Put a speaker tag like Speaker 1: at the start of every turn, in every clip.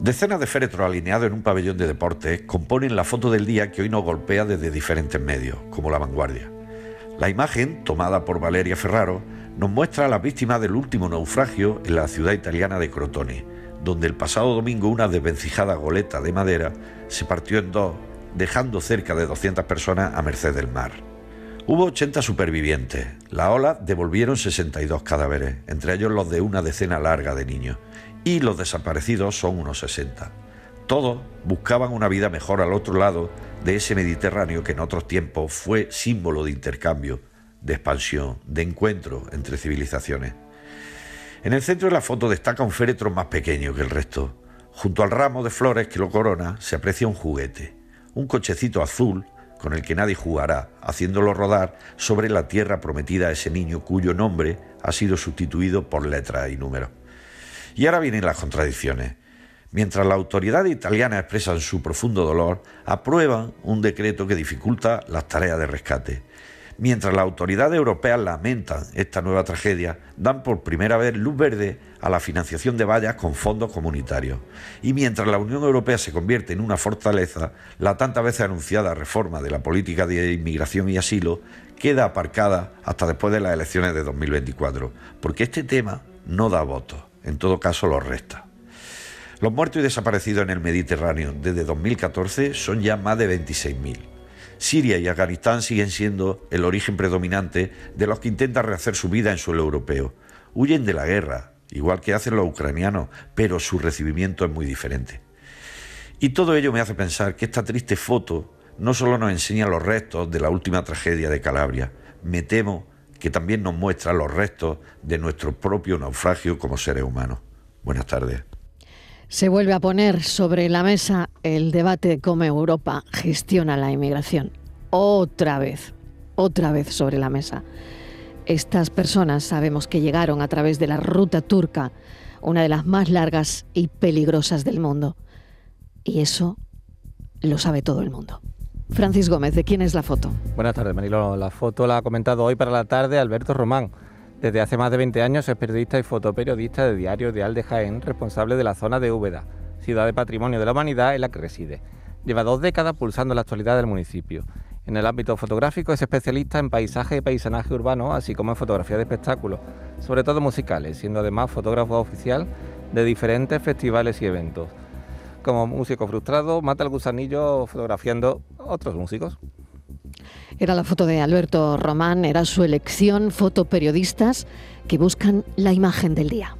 Speaker 1: Decenas de féretros alineados en un pabellón de deportes componen la foto del día que hoy nos golpea desde diferentes medios, como La Vanguardia. La imagen, tomada por Valeria Ferraro, nos muestra a las víctimas del último naufragio en la ciudad italiana de Crotone, donde el pasado domingo una desvencijada goleta de madera se partió en dos, dejando cerca de 200 personas a merced del mar. Hubo 80 supervivientes. La ola devolvieron 62 cadáveres, entre ellos los de una decena larga de niños y los desaparecidos son unos 60. Todos buscaban una vida mejor al otro lado de ese Mediterráneo que en otros tiempos fue símbolo de intercambio, de expansión, de encuentro entre civilizaciones. En el centro de la foto destaca un féretro más pequeño que el resto. Junto al ramo de flores que lo corona se aprecia un juguete, un cochecito azul con el que nadie jugará, haciéndolo rodar sobre la tierra prometida a ese niño cuyo nombre ha sido sustituido por letras y números. Y ahora vienen las contradicciones. Mientras la autoridad italiana expresan su profundo dolor, aprueban un decreto que dificulta las tareas de rescate. Mientras las autoridades europeas lamentan esta nueva tragedia, dan por primera vez luz verde a la financiación de vallas con fondos comunitarios. Y mientras la Unión Europea se convierte en una fortaleza, la tantas veces anunciada reforma de la política de inmigración y asilo queda aparcada hasta después de las elecciones de 2024, porque este tema no da votos en todo caso los resta. Los muertos y desaparecidos en el Mediterráneo desde 2014 son ya más de 26.000. Siria y Afganistán siguen siendo el origen predominante de los que intentan rehacer su vida en suelo europeo. Huyen de la guerra, igual que hacen los ucranianos, pero su recibimiento es muy diferente. Y todo ello me hace pensar que esta triste foto no solo nos enseña los restos de la última tragedia de Calabria, me temo que también nos muestra los restos de nuestro propio naufragio como seres humanos. Buenas tardes.
Speaker 2: Se vuelve a poner sobre la mesa el debate de cómo Europa gestiona la inmigración. Otra vez, otra vez sobre la mesa. Estas personas sabemos que llegaron a través de la ruta turca, una de las más largas y peligrosas del mundo. Y eso lo sabe todo el mundo. Francis Gómez, ¿de quién es la foto?
Speaker 3: Buenas tardes, Marilo. La foto la ha comentado hoy para la tarde Alberto Román. Desde hace más de 20 años es periodista y fotoperiodista de Diario de Alde Jaén, responsable de la zona de Úbeda, ciudad de patrimonio de la humanidad en la que reside. Lleva dos décadas pulsando la actualidad del municipio. En el ámbito fotográfico es especialista en paisaje y paisanaje urbano, así como en fotografía de espectáculos, sobre todo musicales, siendo además fotógrafo oficial de diferentes festivales y eventos como músico frustrado, mata el gusanillo fotografiando otros músicos.
Speaker 2: Era la foto de Alberto Román, era su elección, fotoperiodistas que buscan la imagen del día.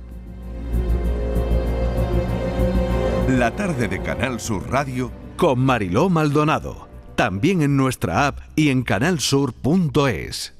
Speaker 4: La tarde de Canal Sur Radio con Mariló Maldonado, también en nuestra app y en canalsur.es.